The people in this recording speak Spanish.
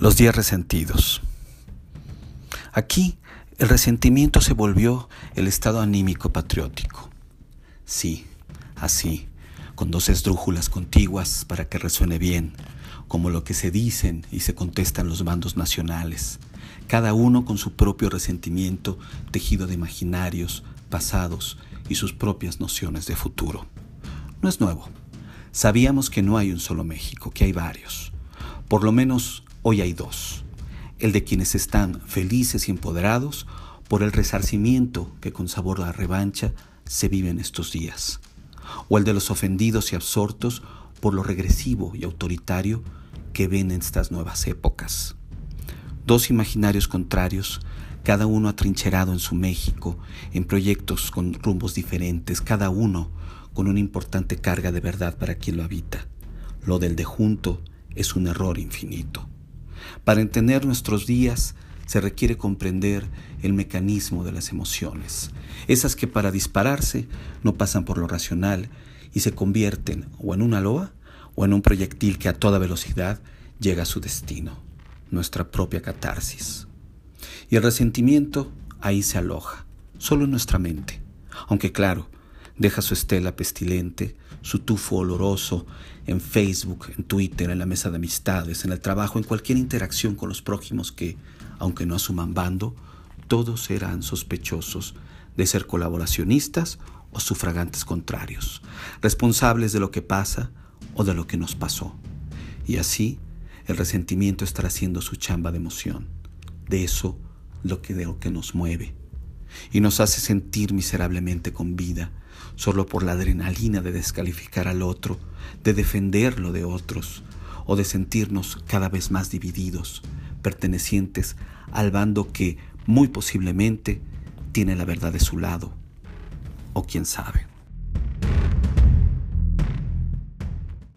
Los días resentidos. Aquí el resentimiento se volvió el estado anímico patriótico. Sí, así, con dos esdrújulas contiguas para que resuene bien, como lo que se dicen y se contestan los bandos nacionales, cada uno con su propio resentimiento tejido de imaginarios, pasados y sus propias nociones de futuro. No es nuevo. Sabíamos que no hay un solo México, que hay varios. Por lo menos Hoy hay dos. El de quienes están felices y empoderados por el resarcimiento que con sabor a revancha se vive en estos días. O el de los ofendidos y absortos por lo regresivo y autoritario que ven en estas nuevas épocas. Dos imaginarios contrarios, cada uno atrincherado en su México, en proyectos con rumbos diferentes, cada uno con una importante carga de verdad para quien lo habita. Lo del de junto es un error infinito. Para entender nuestros días se requiere comprender el mecanismo de las emociones, esas que para dispararse no pasan por lo racional y se convierten o en una loa o en un proyectil que a toda velocidad llega a su destino, nuestra propia catarsis. Y el resentimiento ahí se aloja, solo en nuestra mente, aunque claro, deja su estela pestilente, su tufo oloroso en Facebook, en Twitter, en la mesa de amistades, en el trabajo, en cualquier interacción con los prójimos que, aunque no asuman bando, todos serán sospechosos de ser colaboracionistas o sufragantes contrarios, responsables de lo que pasa o de lo que nos pasó. Y así, el resentimiento estará haciendo su chamba de emoción, de eso lo que de lo que nos mueve y nos hace sentir miserablemente con vida, solo por la adrenalina de descalificar al otro, de defenderlo de otros, o de sentirnos cada vez más divididos, pertenecientes al bando que muy posiblemente tiene la verdad de su lado, o quién sabe.